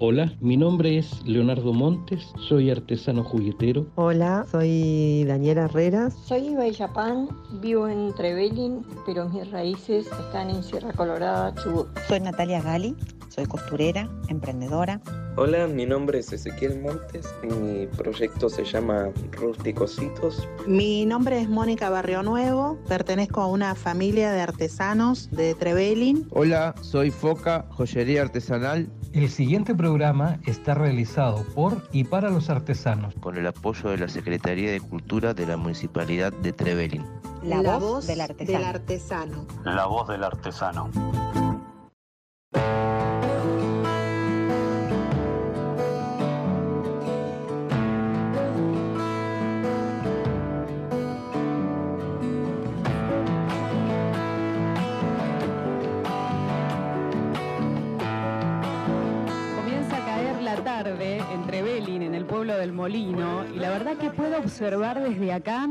Hola, mi nombre es Leonardo Montes, soy artesano juguetero. Hola, soy Daniela Herreras. Soy Iba Yapán, vivo en Trevelin, pero mis raíces están en Sierra Colorada, Chubut. Soy Natalia Gali, soy costurera, emprendedora. Hola, mi nombre es Ezequiel Montes, mi proyecto se llama Rusticositos. Mi nombre es Mónica Barrio Nuevo, pertenezco a una familia de artesanos de Trevelin. Hola, soy Foca, joyería artesanal. El siguiente programa está realizado por y para los artesanos. Con el apoyo de la Secretaría de Cultura de la Municipalidad de Trevelin. La, la voz, voz del, artesano. del artesano. La voz del artesano. Y la verdad que puedo observar desde acá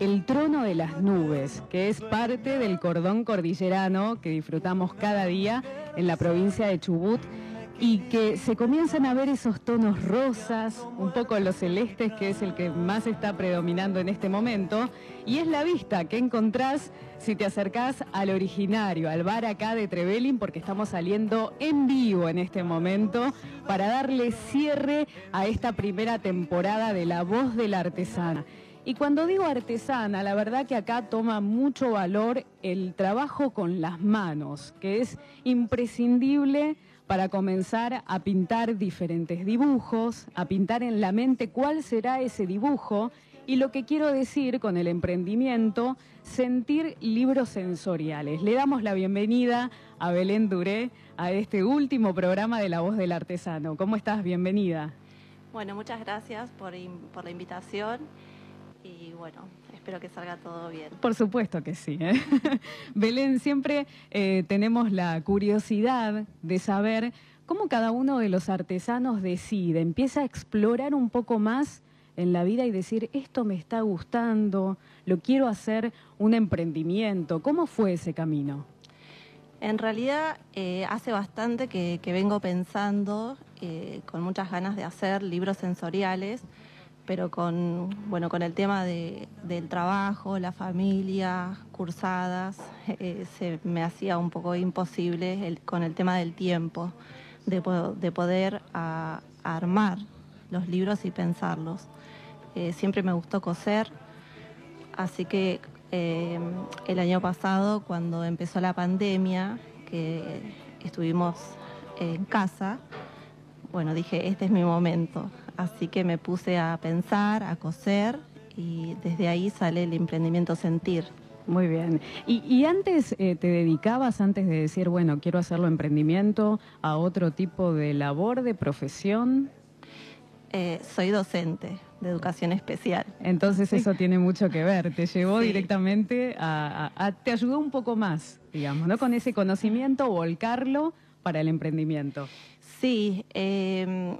el trono de las nubes, que es parte del cordón cordillerano que disfrutamos cada día en la provincia de Chubut y que se comienzan a ver esos tonos rosas, un poco los celestes, que es el que más está predominando en este momento, y es la vista que encontrás si te acercás al originario, al bar acá de Trevelin, porque estamos saliendo en vivo en este momento para darle cierre a esta primera temporada de La Voz de la Artesana. Y cuando digo artesana, la verdad que acá toma mucho valor el trabajo con las manos, que es imprescindible para comenzar a pintar diferentes dibujos, a pintar en la mente cuál será ese dibujo y lo que quiero decir con el emprendimiento, sentir libros sensoriales. Le damos la bienvenida a Belén Duré a este último programa de La Voz del Artesano. ¿Cómo estás? Bienvenida. Bueno, muchas gracias por, por la invitación y bueno, espero que salga todo bien. Por supuesto que sí. ¿eh? Belén, siempre eh, tenemos la curiosidad de saber cómo cada uno de los artesanos decide, empieza a explorar un poco más en la vida y decir, esto me está gustando, lo quiero hacer un emprendimiento. ¿Cómo fue ese camino? En realidad eh, hace bastante que, vengo pensando con muchas ganas de hacer libros sensoriales pero con, bueno, con el tema de, del trabajo, la familia, cursadas, eh, se me hacía un poco imposible con el tema del tiempo, de, de poder armar los libros y pensarlos. Eh, siempre me gustó coser, así que eh, el año pasado, cuando empezó la pandemia, que estuvimos en casa, bueno, dije, este es mi momento así que me puse a pensar, a coser y desde ahí sale el emprendimiento Sentir. Muy bien. ¿Y, antes eh, te dedicabas, antes de decir, bueno, quiero hacerlo emprendimiento, a otro tipo de labor, de profesión? Eh, soy docente de educación especial. Entonces eso tiene mucho que ver, te llevó directamente a, te ayudó un poco más, digamos, ¿no? Con ese conocimiento, volcarlo para el emprendimiento. Sí, eh,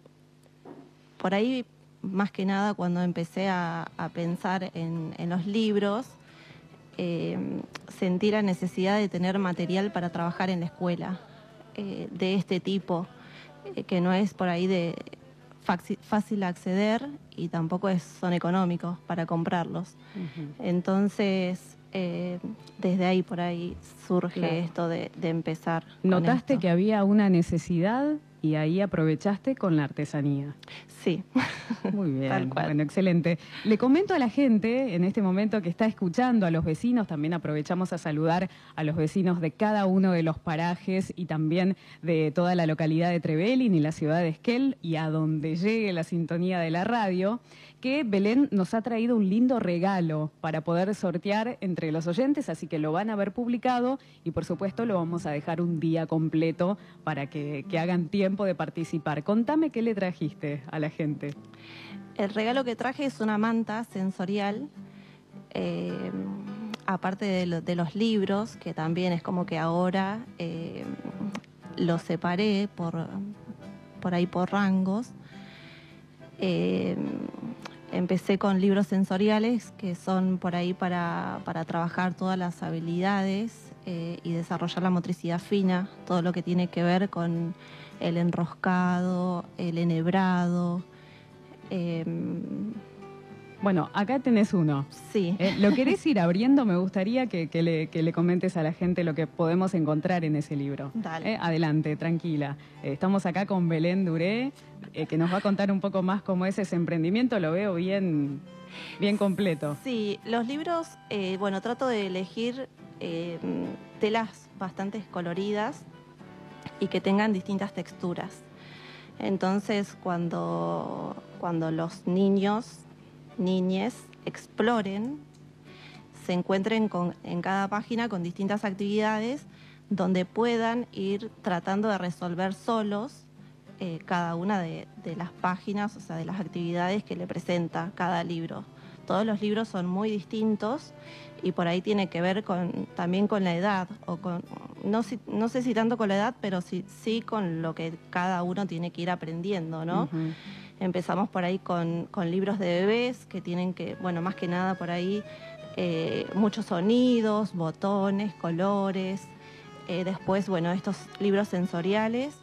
por ahí, más que nada, cuando empecé a, pensar en, los libros, eh, sentí la necesidad de tener material para trabajar en la escuela eh, de este tipo, eh, que no es por ahí de fácil acceder y tampoco es, son económicos para comprarlos. Entonces, desde ahí por ahí surge esto de, empezar. ¿Notaste que había una necesidad y ahí aprovechaste con la artesanía. Sí. Muy bien. Bueno, excelente. Le comento a la gente en este momento que está escuchando, a los vecinos, también aprovechamos a saludar a los vecinos de cada uno de los parajes y también de toda la localidad de Trevelin y la ciudad de Esquel y a donde llegue la sintonía de la radio que Belén nos ha traído un lindo regalo para poder sortear entre los oyentes, así que lo van a ver publicado y por supuesto lo vamos a dejar un día completo para que, hagan tiempo de participar. Contame qué le trajiste a la gente. El regalo que traje es una manta sensorial. Eh, aparte de, los libros, que también es como que ahora eh, los separé por, por ahí por rangos. Eh, empecé con libros sensoriales que son por ahí para, trabajar todas las habilidades eh, y desarrollar la motricidad fina, todo lo que tiene que ver con el enroscado, el enhebrado. Em, bueno, acá tenés uno. Sí. Eh, ¿Lo querés ir abriendo? Me gustaría que, le, comentes a la gente lo que podemos encontrar en ese libro. Dale. Eh, adelante, tranquila. Eh, estamos acá con Belén Duré, que nos va a contar un poco más cómo es ese emprendimiento. Lo veo bien, bien completo. Sí, los libros, bueno, trato de elegir telas bastante coloridas y que tengan distintas texturas. Entonces, cuando, cuando los niños niñes exploren, se encuentren en cada página con distintas actividades donde puedan ir tratando de resolver solos eh, cada una de, las páginas, o sea, de las actividades que le presenta cada libro. Todos los libros son muy distintos y por ahí tiene que ver con, también con la edad, o con, no, no sé si tanto con la edad, pero sí, sí con lo que cada uno tiene que ir aprendiendo, ¿no? Empezamos por ahí con, libros de bebés que tienen que, bueno, más que nada por ahí eh, muchos sonidos, botones, colores. Eh, después, bueno, estos libros sensoriales.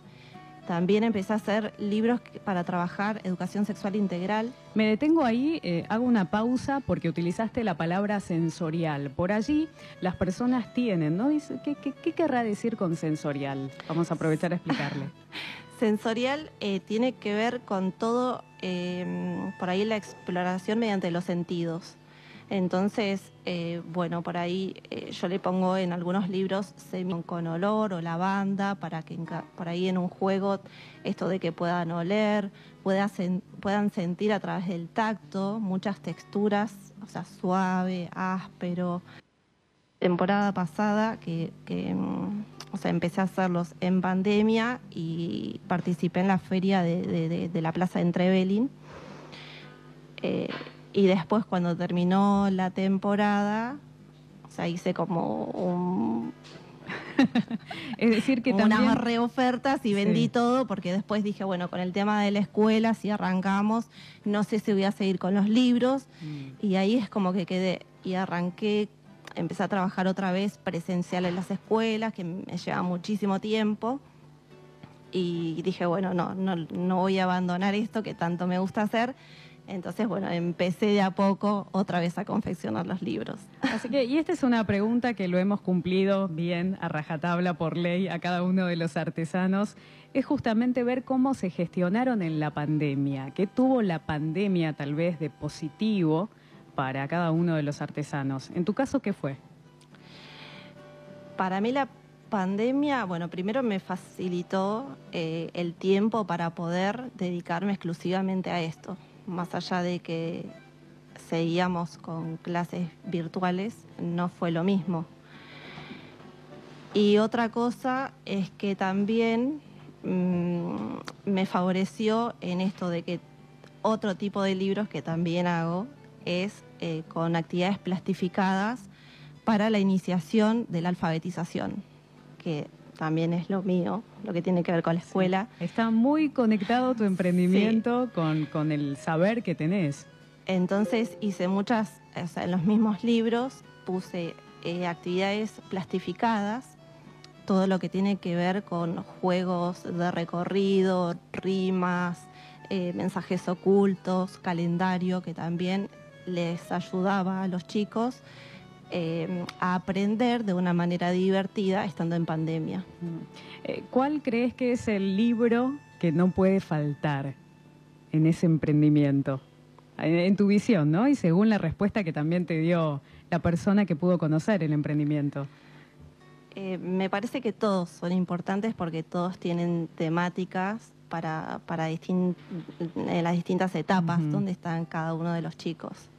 También empecé a hacer libros para trabajar educación sexual integral. Me detengo ahí, eh, hago una pausa porque utilizaste la palabra sensorial. Por allí las personas tienen, ¿no? ¿Qué, qué querrá decir con sensorial? Vamos a aprovechar a explicarle. Sensorial eh, tiene que ver con todo, em, por ahí la exploración mediante los sentidos. Entonces, eh, bueno, por ahí eh, yo le pongo en algunos libros semi con olor o lavanda para que por ahí en un juego esto de que puedan oler, puedan sentir a través del tacto muchas texturas, o sea, suave, áspero. Temporada pasada que, que em, o sea, empecé a hacerlos en pandemia y participé en la feria de, la Plaza de Entrevelin. Eh, y después cuando terminó la temporada, o sea, hice como un... es decir, que también... Unas reofertas y vendí todo porque después dije, bueno, con el tema de la escuela, si arrancamos, no sé si voy a seguir con los libros. Mm. Y ahí es como que quedé y arranqué empecé a trabajar otra vez presencial en las escuelas, que me lleva muchísimo tiempo. Y dije, bueno, no, no, no voy a abandonar esto que tanto me gusta hacer. Entonces, bueno, empecé de a poco otra vez a confeccionar los libros. Así que, y esta es una pregunta que lo hemos cumplido bien a rajatabla por ley a cada uno de los artesanos, es justamente ver cómo se gestionaron en la pandemia, qué tuvo la pandemia tal vez de positivo para cada uno de los artesanos. ¿En tu caso qué fue? Para mí la pandemia, bueno, primero me facilitó eh, el tiempo para poder dedicarme exclusivamente a esto, más allá de que seguíamos con clases virtuales, no fue lo mismo. Y otra cosa es que también mm, me favoreció en esto de que otro tipo de libros que también hago es eh, con actividades plastificadas para la iniciación de la alfabetización, que también es lo mío, lo que tiene que ver con la escuela. Está muy conectado tu emprendimiento con, el saber que tenés. Entonces hice muchas, en los mismos libros puse eh, actividades plastificadas, todo lo que tiene que ver con juegos de recorrido, rimas, eh, mensajes ocultos, calendario, que también les ayudaba a los chicos eh, a aprender de una manera divertida estando en pandemia. Mm. Eh, ¿Cuál crees que es el libro que no puede faltar en ese emprendimiento? En, tu visión, ¿no? Y según la respuesta que también te dio la persona que pudo conocer el emprendimiento. Eh, me parece que todos son importantes porque todos tienen temáticas para, para en las distintas etapas donde están cada uno de los chicos.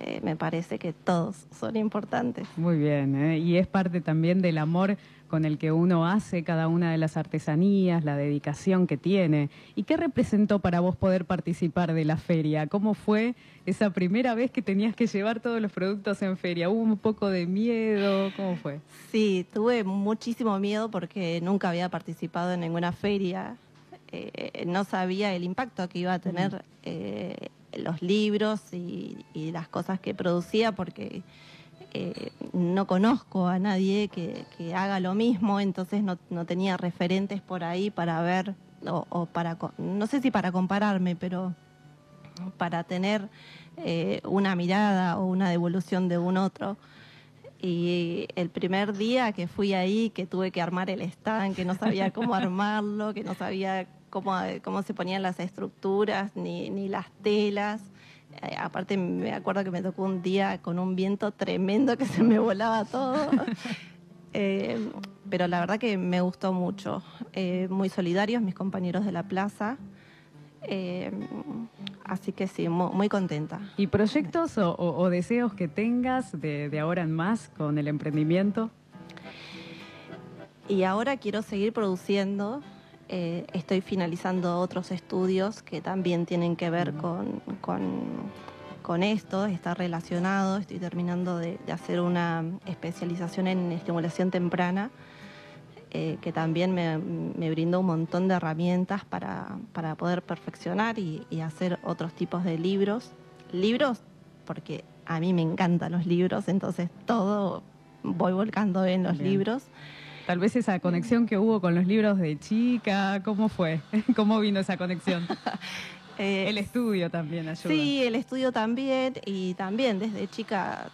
Eh, me parece que todos son importantes. Muy bien, ¿eh? y es parte también del amor con el que uno hace cada una de las artesanías, la dedicación que tiene. ¿Y qué representó para vos poder participar de la feria? ¿Cómo fue esa primera vez que tenías que llevar todos los productos en feria? ¿Hubo un poco de miedo? ¿Cómo fue? Sí, tuve muchísimo miedo porque nunca había participado en ninguna feria. Eh, no sabía el impacto que iba a tener los libros y, las cosas que producía, porque eh, no conozco a nadie que, haga lo mismo, entonces no, tenía referentes por ahí para ver, o, para, no sé si para compararme, pero para tener eh, una mirada o una devolución de un otro. Y el primer día que fui ahí, que tuve que armar el stand, que no sabía cómo armarlo, que no sabía cómo, cómo se ponían las estructuras ni, ni las telas, eh, aparte me acuerdo que me tocó un día con un viento tremendo que se me volaba todo. Eh, pero la verdad que me gustó mucho. Eh, muy solidarios mis compañeros de la plaza. así que sí, muy, contenta. ¿Y proyectos o, deseos que tengas de, de ahora en más con el emprendimiento? Y ahora quiero seguir produciendo eh, estoy finalizando otros estudios que también tienen que ver con, con, esto, está relacionado. Estoy terminando de, hacer una especialización en estimulación temprana, eh, que también me, me, brindó un montón de herramientas para, poder perfeccionar y, hacer otros tipos de libros. Libros, porque a mí me encantan los libros, entonces todo voy volcando en los libros. Tal vez esa conexión que hubo con los libros de chica, ¿cómo fue? ¿Cómo vino esa conexión? Eh, el estudio también ayuda. Sí, el estudio también y también desde chica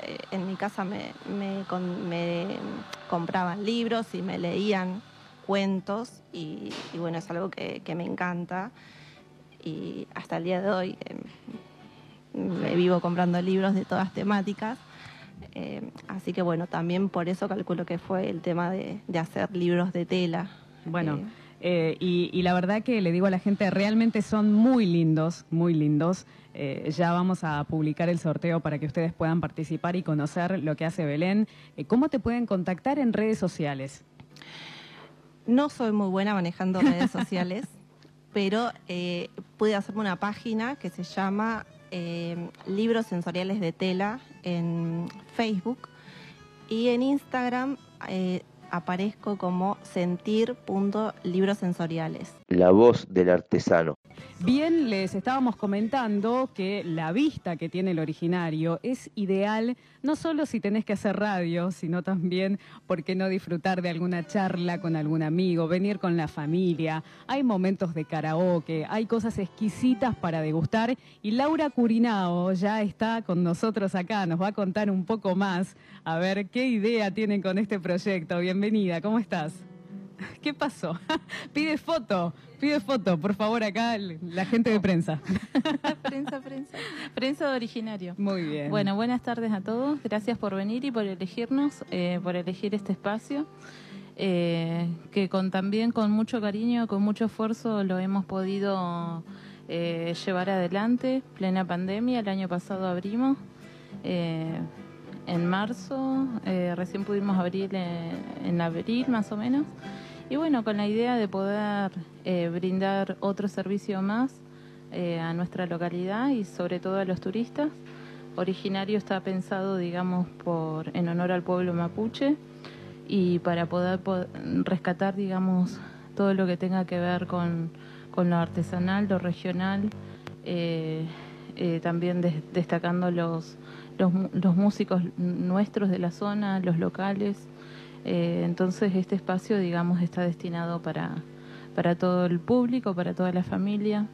eh, en mi casa me, compraban libros y me leían cuentos y, bueno, es algo que, me encanta y hasta el día de hoy eh, me vivo comprando libros de todas temáticas. Eh, así que bueno, también por eso calculo que fue el tema de, hacer libros de tela. Bueno. Eh, y, la verdad que le digo a la gente, realmente son muy lindos, muy lindos. Eh, ya vamos a publicar el sorteo para que ustedes puedan participar y conocer lo que hace Belén. ¿Cómo te pueden contactar en redes sociales? No soy muy buena manejando redes sociales, pero pude hacerme una página que se llama eh, libros sensoriales de tela en Facebook y en Instagram eh, aparezco como sentir.librosensoriales. La voz del artesano. Bien, les estábamos comentando que la vista que tiene el originario es ideal no solo si tenés que hacer radio, sino también, ¿por qué no disfrutar de alguna charla con algún amigo, venir con la familia? Hay momentos de karaoke, hay cosas exquisitas para degustar y Laura Curinao ya está con nosotros acá, nos va a contar un poco más, a ver qué idea tienen con este proyecto. Bienvenida, ¿cómo estás? ¿Qué pasó? Pide foto, pide foto, por favor, acá la gente de prensa. prensa, prensa. Prensa de originario. Muy bien. Bueno, buenas tardes a todos. Gracias por venir y por elegirnos, eh, por elegir este espacio. Eh, que con también con mucho cariño, con mucho esfuerzo lo hemos podido eh, llevar adelante. Plena pandemia, el año pasado abrimos. en marzo, recién pudimos abrir en abril más o menos. Y bueno, con la idea de poder eh, brindar otro servicio más eh, a nuestra localidad y sobre todo a los turistas. Originario está pensado, digamos, por en honor al pueblo mapuche y para poder, rescatar, digamos, todo lo que tenga que ver con, lo artesanal, lo regional, eh, también destacando los, los músicos nuestros de la zona, los locales. Eh, entonces este espacio, digamos, está destinado para, para todo el público, para toda la familia.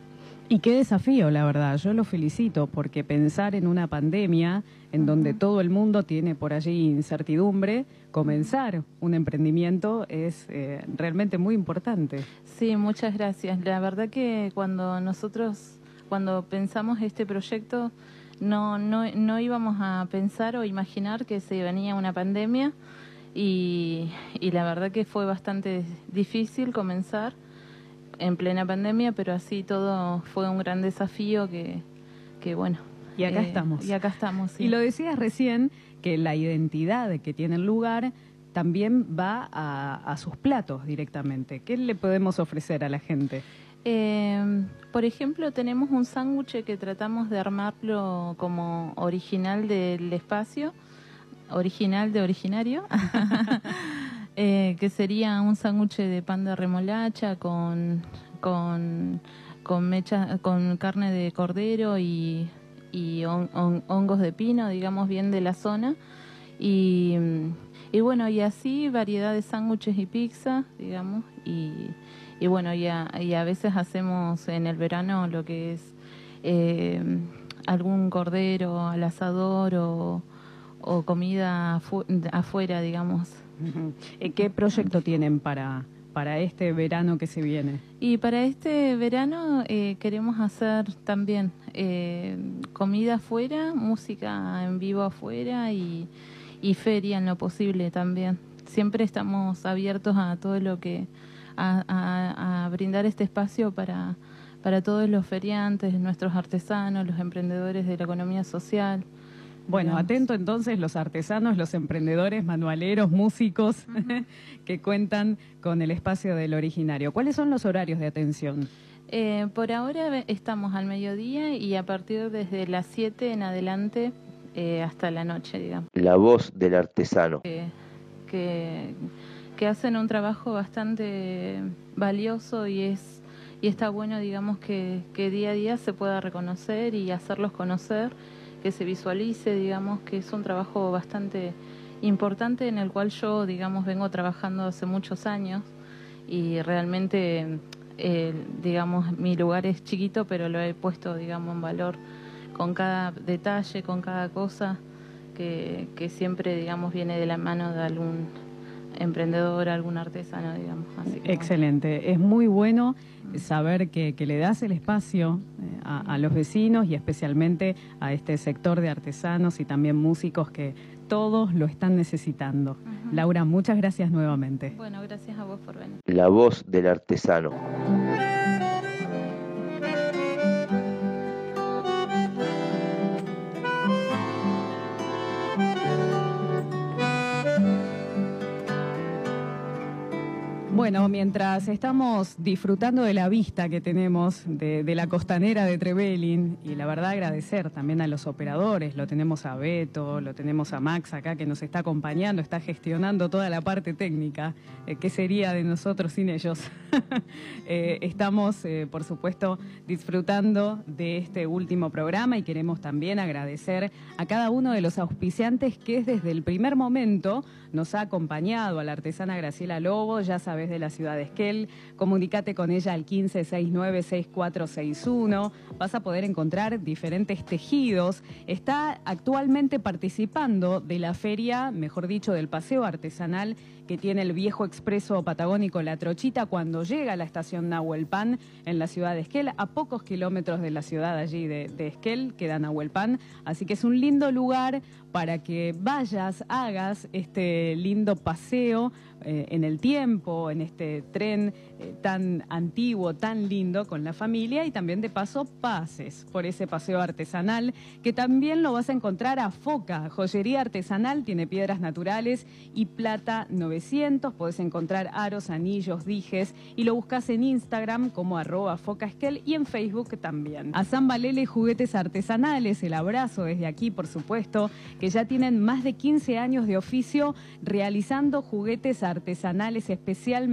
Y qué desafío, la verdad. Yo lo felicito porque pensar en una pandemia en donde todo el mundo tiene por allí incertidumbre, comenzar un emprendimiento es eh, realmente muy importante. Sí, muchas gracias. La verdad que cuando nosotros, cuando pensamos este proyecto, no, no, no íbamos a pensar o imaginar que se venía una pandemia y, la verdad que fue bastante difícil comenzar en plena pandemia, pero así todo fue un gran desafío que, que bueno. Y acá eh, estamos. Y acá estamos, Y lo decías recién, que la identidad que tiene el lugar también va a, sus platos directamente. ¿Qué le podemos ofrecer a la gente? Eh, por ejemplo, tenemos un sándwich que tratamos de armarlo como original del espacio original de originario, eh, que sería un sándwich de pan de remolacha con, con, con, mecha, con carne de cordero y, y hongos de pino, digamos bien de la zona. Y, y bueno, y así variedad de sándwiches y pizza, digamos, y, y bueno, y a, y a veces hacemos en el verano lo que es eh, algún cordero al asador o, o comida afuera, digamos. ¿Qué proyecto tienen para, para este verano que se viene? Y para este verano eh, queremos hacer también eh, comida afuera, música en vivo afuera y, y, feria en lo posible también. Siempre estamos abiertos a todo lo que, a, a, a brindar este espacio para, para todos los feriantes, nuestros artesanos, los emprendedores de la economía social. Bueno, atento entonces los artesanos, los emprendedores, manualeros, músicos que cuentan con el espacio del originario. ¿Cuáles son los horarios de atención? Eh, por ahora estamos al mediodía y a partir desde las 7 en adelante eh, hasta la noche, digamos. La voz del artesano. Eh, que, que hacen un trabajo bastante valioso y es y está bueno, digamos, que, que día a día se pueda reconocer y hacerlos conocer que se visualice, digamos, que es un trabajo bastante importante en el cual yo, digamos, vengo trabajando hace muchos años y realmente, eh, digamos, mi lugar es chiquito, pero lo he puesto, digamos, en valor con cada detalle, con cada cosa que, que siempre, digamos, viene de la mano de algún emprendedor, algún artesano, digamos. Así Excelente, es muy bueno saber que, que le das el espacio eh, a, a, los vecinos y especialmente a este sector de artesanos y también músicos que todos lo están necesitando. Uh -huh. Laura, muchas gracias nuevamente. Bueno, gracias a vos por venir. La voz del artesano. Bueno, mientras estamos disfrutando de la vista que tenemos de, la costanera de Trevelin, y la verdad agradecer también a los operadores, lo tenemos a Beto, lo tenemos a Max acá que nos está acompañando, está gestionando toda la parte técnica, eh, ¿qué sería de nosotros sin ellos? eh, estamos, eh, por supuesto, disfrutando de este último programa y queremos también agradecer a cada uno de los auspiciantes que desde el primer momento nos ha acompañado, a la artesana Graciela Lobo, ya sabes de la ciudad de Esquel. Comunicate con ella al 1569-6461. Vas a poder encontrar diferentes tejidos. Está actualmente participando de la feria, mejor dicho, del paseo artesanal que tiene el viejo expreso patagónico La Trochita cuando llega a la estación Nahuelpan en la ciudad de Esquel, a pocos kilómetros de la ciudad allí de, de Esquel, queda Nahuelpan. Así que es un lindo lugar para que vayas, hagas este lindo paseo eh, en el tiempo, en este tren eh, tan antiguo, tan lindo con la familia y también de paso pases por ese paseo artesanal que también lo vas a encontrar a Foca, joyería artesanal, tiene piedras naturales y plata 900, podés encontrar aros, anillos, dijes y lo buscas en Instagram como arroba focasquel y en Facebook también. A San Valele Juguetes Artesanales, el abrazo desde aquí por supuesto, que ya tienen más de 15 años de oficio realizando juguetes artesanales especialmente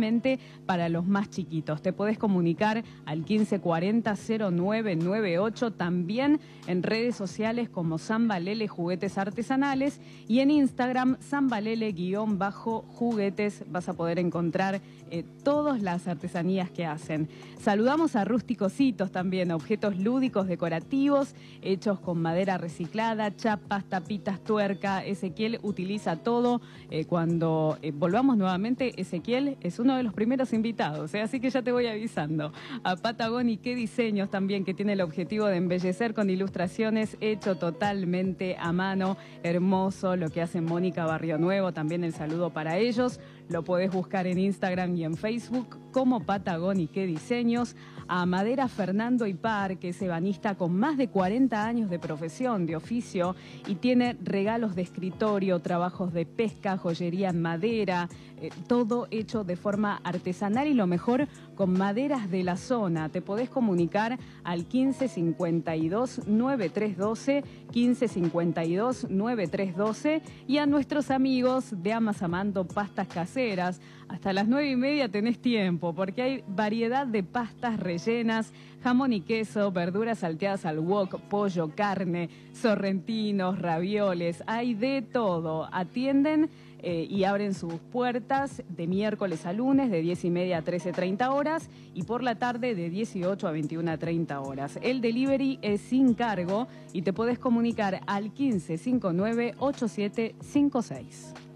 para los más chiquitos. Te podés comunicar al 1540-0998, también en redes sociales como Zambalele Juguetes Artesanales y en Instagram Zambalele-juguetes vas a poder encontrar eh, todas las artesanías que hacen. Saludamos a Rústicositos también, objetos lúdicos decorativos hechos con madera reciclada, chapas, tapitas, tuerca. Ezequiel utiliza todo. Eh, cuando eh, volvamos nuevamente, Ezequiel es uno de los primeros invitados, ¿eh? así que ya te voy avisando. A Patagoni, qué diseños también que tiene el objetivo de embellecer con ilustraciones hecho totalmente a mano. Hermoso lo que hace Mónica Barrio Nuevo, también el saludo para ellos. Lo podés buscar en Instagram y en Facebook como Patagón y qué diseños. A Madera Fernando Ipar, que es ebanista con más de 40 años de profesión, de oficio, y tiene regalos de escritorio, trabajos de pesca, joyería en madera, eh, todo hecho de forma artesanal y lo mejor con maderas de la zona. Te podés comunicar al 1552 9312, 1552 9312 y a nuestros amigos de Amasamando Pastas caseras. Hasta las nueve y media tenés tiempo porque hay variedad de pastas rellenas, jamón y queso, verduras salteadas al wok, pollo, carne, sorrentinos, ravioles, hay de todo. Atienden eh, y abren sus puertas de miércoles a lunes de 10 y media a 13.30 horas y por la tarde de 18 a 21.30 horas. El delivery es sin cargo y te puedes comunicar al 1559 8756.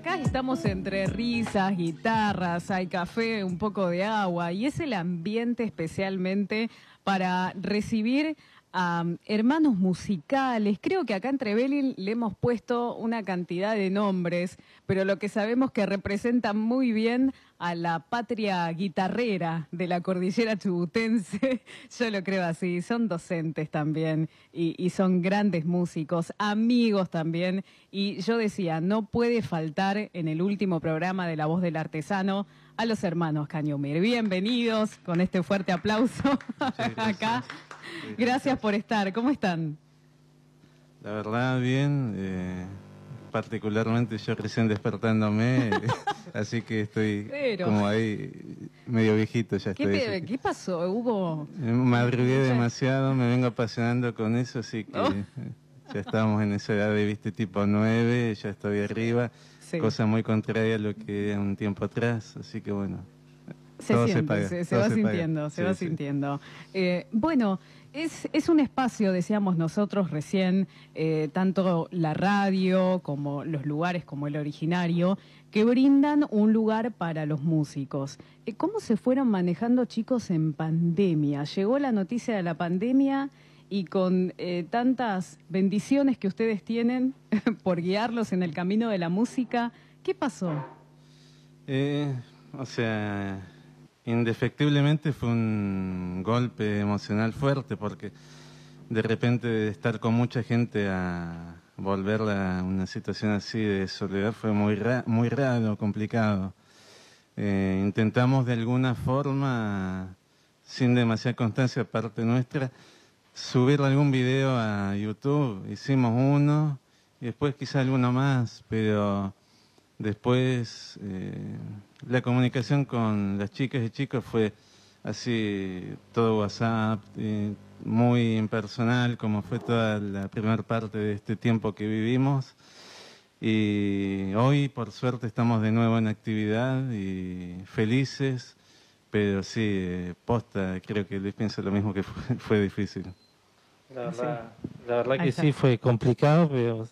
Acá estamos entre risas, guitarras, hay café, un poco de agua, y es el ambiente especialmente para recibir a um, hermanos musicales. Creo que acá en Trevelin le hemos puesto una cantidad de nombres, pero lo que sabemos que representa muy bien a la patria guitarrera de la cordillera chubutense, yo lo creo así, son docentes también y, y, son grandes músicos, amigos también, y yo decía, no puede faltar en el último programa de La Voz del Artesano a los hermanos Cañomir. Bienvenidos con este fuerte aplauso acá. Gracias por estar. ¿Cómo están? La verdad, bien. Eh, particularmente yo recién despertándome, así que estoy como ahí medio viejito ya ¿Qué, estoy. ¿Qué pasó? ¿Hubo...? Me madrugué demasiado, me vengo apasionando con eso, así que oh. ya estamos en esa edad de, viste, tipo 9, ya estoy arriba. Cosa muy contraria a lo que un tiempo atrás, así que bueno. Se siente, se, va sintiendo, se va sintiendo. Eh, bueno, es, un espacio, decíamos nosotros recién, eh, tanto la radio como los lugares como el originario, que brindan un lugar para los músicos. Eh, ¿Cómo se fueron manejando chicos en pandemia? Llegó la noticia de la pandemia y con eh, tantas bendiciones que ustedes tienen por guiarlos en el camino de la música, ¿qué pasó? o sea indefectiblemente fue un golpe emocional fuerte porque de repente estar con mucha gente a volver a una situación así de soledad fue muy, muy raro, complicado. Eh, intentamos de alguna forma, sin demasiada constancia parte nuestra, subir algún video a YouTube. Hicimos uno y después quizá alguno más, pero después... Eh, la comunicación con las chicas y chicos fue así, todo WhatsApp, eh, muy impersonal, como fue toda la primera parte de este tiempo que vivimos. Y hoy, por suerte, estamos de nuevo en actividad y felices, pero sí, eh, posta, creo que Luis piensa lo mismo que fue, fue difícil. La verdad, la verdad que sí fue complicado, pero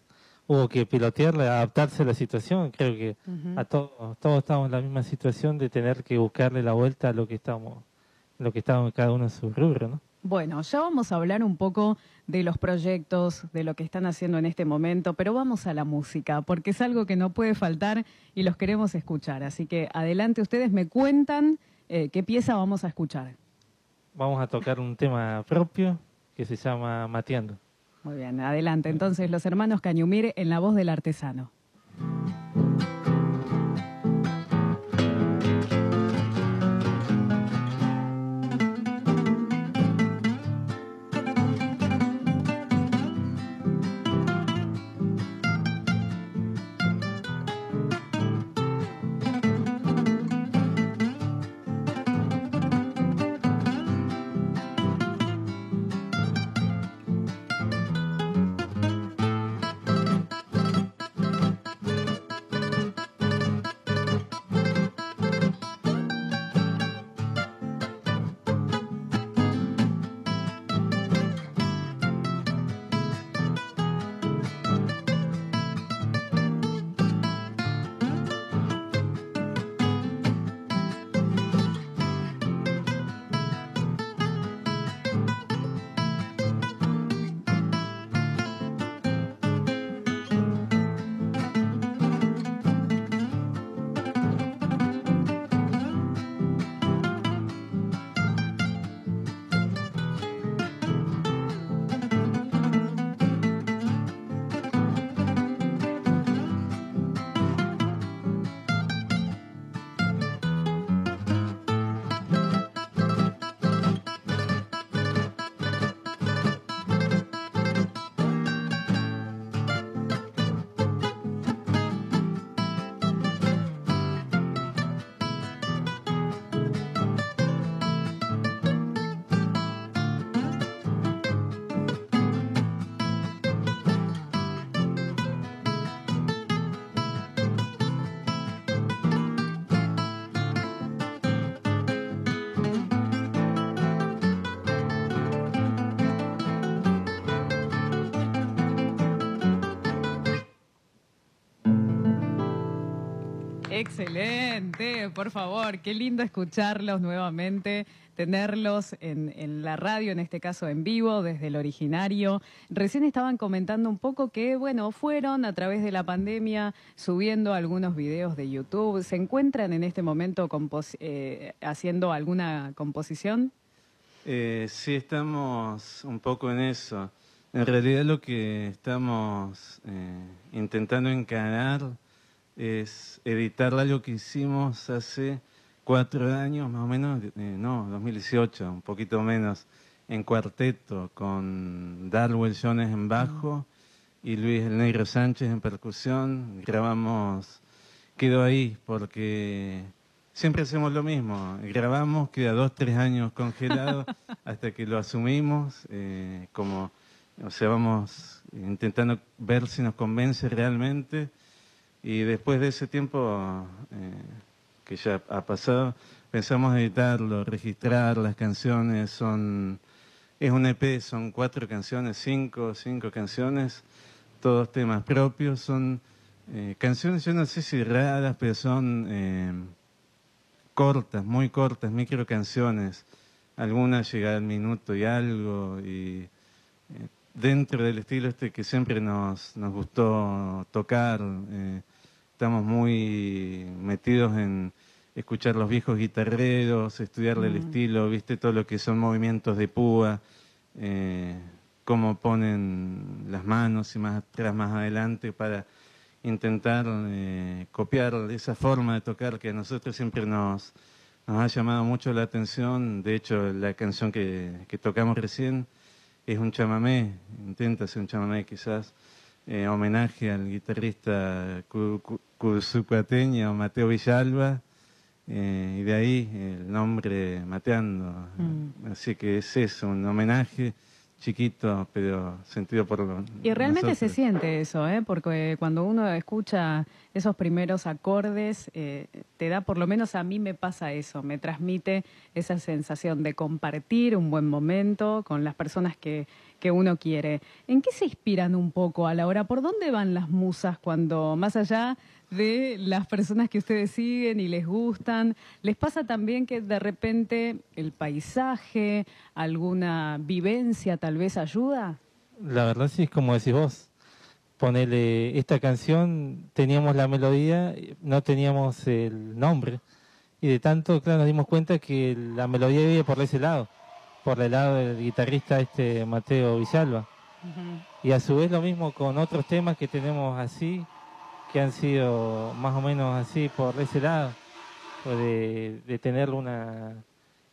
hubo que pilotearle, adaptarse a la situación. Creo que a todos, todos estamos en la misma situación de tener que buscarle la vuelta a lo que estamos, lo que estamos cada uno en su rubro, ¿no? Bueno, ya vamos a hablar un poco de los proyectos, de lo que están haciendo en este momento, pero vamos a la música, porque es algo que no puede faltar y los queremos escuchar. Así que adelante, ustedes me cuentan eh, qué pieza vamos a escuchar. Vamos a tocar un tema propio que se llama Mateando. Muy bien, adelante. Entonces, los hermanos Cañumir en la voz del artesano. Excelente, por favor, qué lindo escucharlos nuevamente, tenerlos en, la radio, en este caso en vivo, desde el originario. Recién estaban comentando un poco que, bueno, fueron a través de la pandemia subiendo algunos videos de YouTube. ¿Se encuentran en este momento eh, haciendo alguna composición? Eh, sí, estamos un poco en eso. En realidad lo que estamos eh, intentando encarar es editar algo que hicimos hace cuatro años, más o menos, eh, no, 2018, un poquito menos, en cuarteto, con Darwell Jones en bajo y Luis El Negro Sánchez en percusión. Grabamos, quedó ahí, porque siempre hacemos lo mismo. Grabamos, queda dos, tres años congelado hasta que lo asumimos, eh, como, o sea, vamos intentando ver si nos convence realmente y después de ese tiempo eh, que ya ha pasado, pensamos editarlo, registrar las canciones, son es un EP, son cuatro canciones, cinco, cinco canciones, todos temas propios, son eh, canciones, yo no sé si raras, pero son eh, cortas, muy cortas, micro canciones, algunas llegan al minuto y algo, y dentro del estilo este que siempre nos, nos gustó tocar. Estamos muy metidos en escuchar los viejos guitarreros, estudiarle el mm. estilo, viste todo lo que son movimientos de púa, eh, cómo ponen las manos y más atrás, más adelante para intentar eh, copiar esa forma de tocar que a nosotros siempre nos, nos ha llamado mucho la atención. De hecho, la canción que, que tocamos recién es un chamamé, intenta ser un chamamé quizás, eh, homenaje al guitarrista cuzucuateño Mateo Villalba, eh, y de ahí el nombre Mateando. Mm. Así que es eso, un homenaje chiquito, pero sentido por lo Y realmente se siente eso, ¿eh? porque cuando uno escucha esos primeros acordes, eh, te da, por lo menos a mí me pasa eso, me transmite esa sensación de compartir un buen momento con las personas que, que uno quiere. ¿En qué se inspiran un poco a la hora? ¿Por dónde van las musas cuando, más allá de las personas que ustedes siguen y les gustan. ¿Les pasa también que de repente el paisaje, alguna vivencia tal vez ayuda? La verdad sí es como decís vos. Ponele esta canción, teníamos la melodía, no teníamos el nombre. Y de tanto, claro, nos dimos cuenta que la melodía vive por ese lado, por el lado del guitarrista este Mateo Villalba. Y a su vez lo mismo con otros temas que tenemos así, que han sido más o menos así por ese lado, de, de tener una,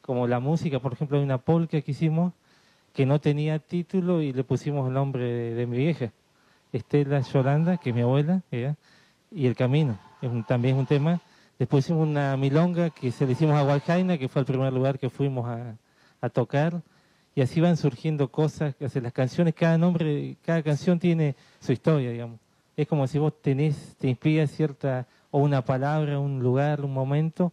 como la música, por ejemplo, hay una polka que hicimos que no tenía título y le pusimos el nombre de, mi vieja, Estela Yolanda, que es mi abuela, y El Camino, es también es un tema. Después hicimos una milonga que se le hicimos a Hualjaina, que fue el primer lugar que fuimos a, a tocar, y así van surgiendo cosas, las canciones, cada nombre, cada canción tiene su historia, digamos es como si vos tenés, te inspira cierta, o una palabra, un lugar, un momento,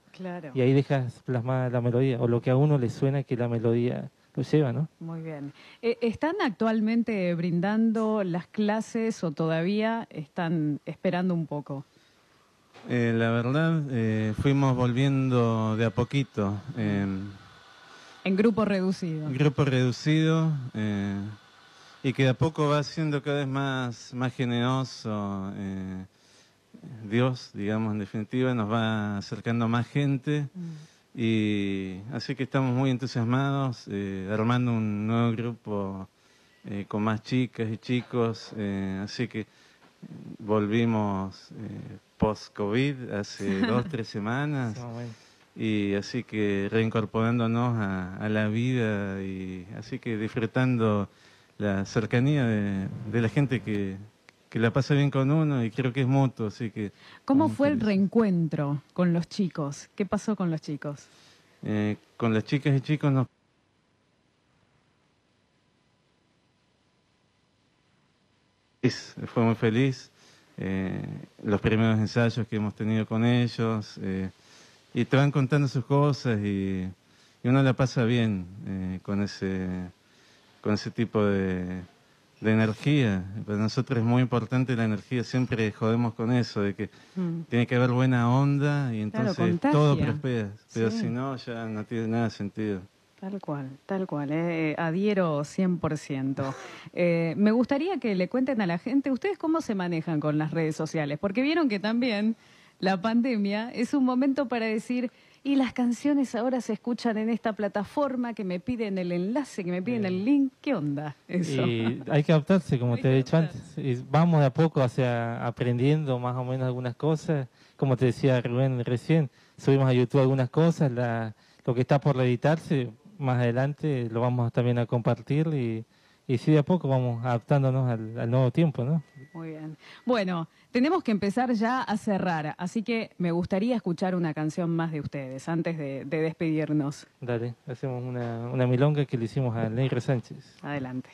y ahí dejas plasmada la melodía, o lo que a uno le suena que la melodía lo lleva, ¿no? Muy bien. Eh, ¿Están actualmente brindando las clases o todavía están esperando un poco? Eh, la verdad, eh, fuimos volviendo de a poquito. En grupo reducido. En grupo reducido y que de a poco va siendo cada vez más, más generoso. Eh, Dios, digamos, en definitiva, nos va acercando a más gente. Mm. Y así que estamos muy entusiasmados, eh, armando un nuevo grupo eh, con más chicas y chicos. así que volvimos post-COVID hace dos, tres semanas. Y así que reincorporándonos a, a la vida y así que disfrutando la cercanía de, la gente que, la pasa bien con uno y creo que es mutuo, así que... ¿Cómo fue el reencuentro con los chicos? ¿Qué pasó con los chicos? Eh, con las chicas y chicos nos... Fue muy feliz. Eh, los primeros ensayos que hemos tenido con ellos eh, y te van contando sus cosas y, y uno la pasa bien con ese con ese tipo de, de energía. Para nosotros es muy importante la energía, siempre jodemos con eso, de que Mm. tiene que haber buena onda y entonces todo prospera. Pero Sí. si no, ya no tiene nada de sentido. Tal cual, tal cual, eh, adhiero 100%. Eh, me gustaría que le cuenten a la gente, ¿ustedes cómo se manejan con las redes sociales? Porque vieron que también la pandemia es un momento para decir, y las canciones ahora se escuchan en esta plataforma, que me piden el enlace, que me piden el link, ¿qué onda eso? Y hay que adaptarse, como te he dicho antes. Y vamos de a poco hacia aprendiendo más o menos algunas cosas. Como te decía Rubén recién, subimos a YouTube algunas cosas. La, lo que está por editarse, más adelante lo vamos también a compartir. Y, y sí, de a poco vamos adaptándonos al, al nuevo tiempo, ¿no? Muy bien. Bueno, tenemos que empezar ya a cerrar, así que me gustaría escuchar una canción más de ustedes antes de, de despedirnos. Dale, hacemos una, una milonga que le hicimos a Neiro Sánchez. Adelante.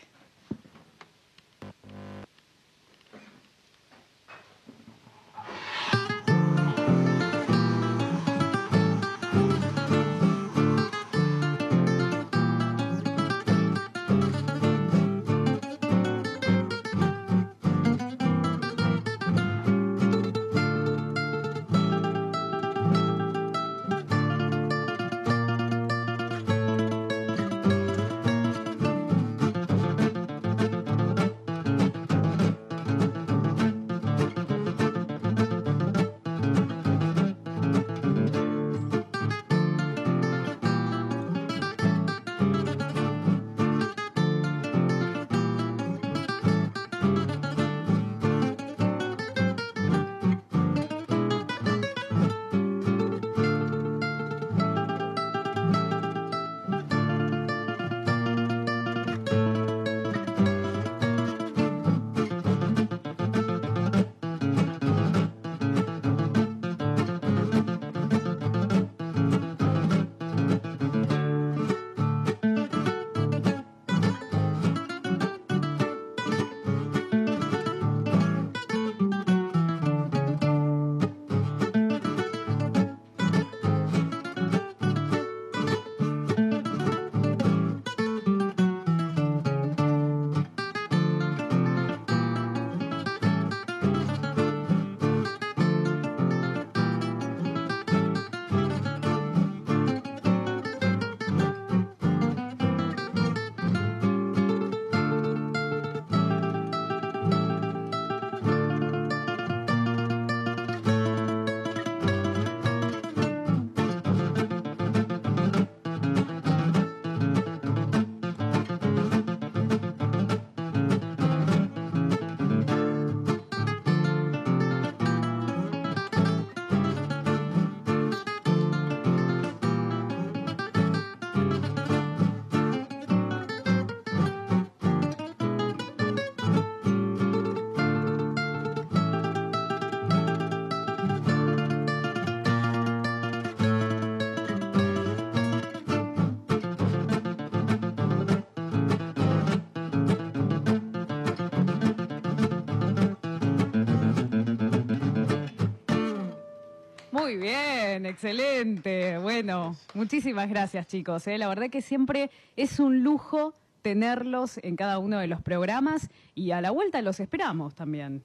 Bien, excelente. Bueno, muchísimas gracias chicos. ¿eh? La verdad que siempre es un lujo tenerlos en cada uno de los programas y a la vuelta los esperamos también.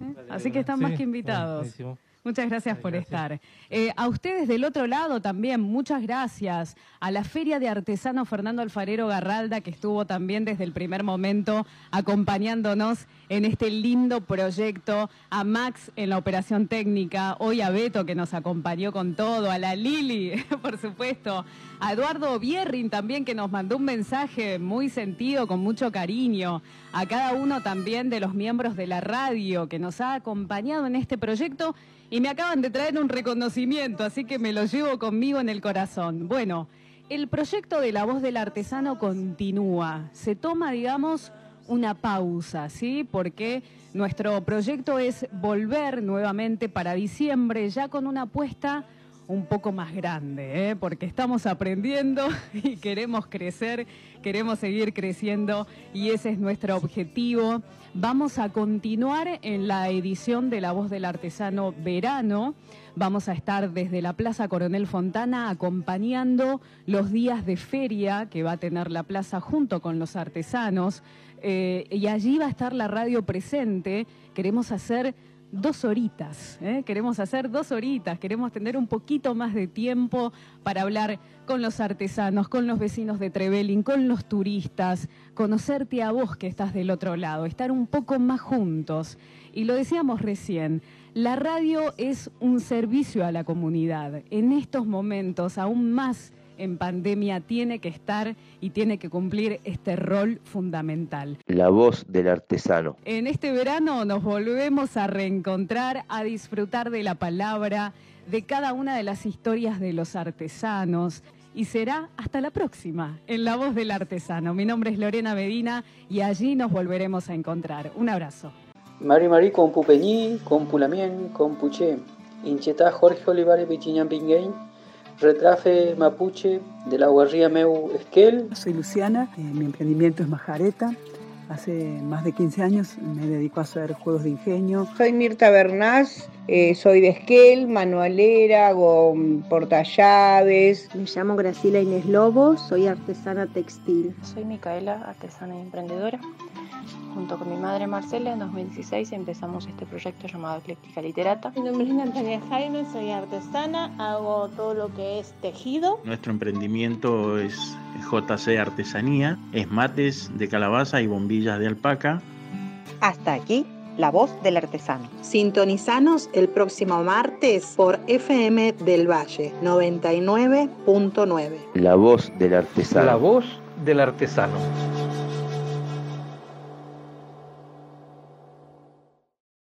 ¿eh? Así que están Sí, más que invitados. buenísimo. Muchas gracias por estar. Eh, a ustedes del otro lado también, muchas gracias. A la Feria de Artesano Fernando Alfarero Garralda, que estuvo también desde el primer momento acompañándonos en este lindo proyecto. A Max en la operación técnica, hoy a Beto que nos acompañó con todo, a la Lili, por supuesto. A Eduardo Bierrin también que nos mandó un mensaje muy sentido, con mucho cariño. A cada uno también de los miembros de la radio que nos ha acompañado en este proyecto y me acaban de traer un reconocimiento, así que me lo llevo conmigo en el corazón. Bueno, el proyecto de la voz del artesano continúa. Se toma, digamos, una pausa, ¿sí? Porque nuestro proyecto es volver nuevamente para diciembre, ya con una apuesta un poco más grande, ¿eh? porque estamos aprendiendo y queremos crecer, queremos seguir creciendo y ese es nuestro objetivo. Vamos a continuar en la edición de La Voz del Artesano Verano. Vamos a estar desde la Plaza Coronel Fontana acompañando los días de feria que va a tener la plaza junto con los artesanos. Eh, y allí va a estar la radio presente. Queremos hacer dos horitas, ¿eh? queremos hacer dos horitas, queremos tener un poquito más de tiempo para hablar con los artesanos, con los vecinos de Trevelin, con los turistas, conocerte a vos que estás del otro lado, estar un poco más juntos. Y lo decíamos recién, la radio es un servicio a la comunidad. En estos momentos, aún más en pandemia tiene que estar y tiene que cumplir este rol fundamental. La voz del artesano. En este verano nos volvemos a reencontrar, a disfrutar de la palabra, de cada una de las historias de los artesanos. Y será hasta la próxima en La Voz del Artesano. Mi nombre es Lorena Medina y allí nos volveremos a encontrar. Un abrazo. Mari Mari con Pupeñí, con Pulamien, con Puché. Incheta Jorge Olivares Pichiñán Pinguein retrafe mapuche de la guarría Meu Esquel. Soy Luciana, eh, mi emprendimiento es Majareta. Hace más de 15 años me dedico a hacer juegos de ingenio. Soy Mirta Bernás, eh, soy de Esquel, manualera, hago portallaves. Me llamo Graciela Inés Lobo, soy artesana textil. Soy Micaela, artesana y emprendedora. Junto con mi madre Marcela, en 2016 empezamos este proyecto llamado Ecléctica Literata. Mi nombre es Natalia Jaime, soy artesana, hago todo lo que es tejido. Nuestro emprendimiento es JC Artesanía, es mates de calabaza y bombillas de alpaca. Hasta aquí la voz del artesano. Sintonizanos el próximo martes por FM del Valle 99.9. La voz del artesano. La voz del artesano.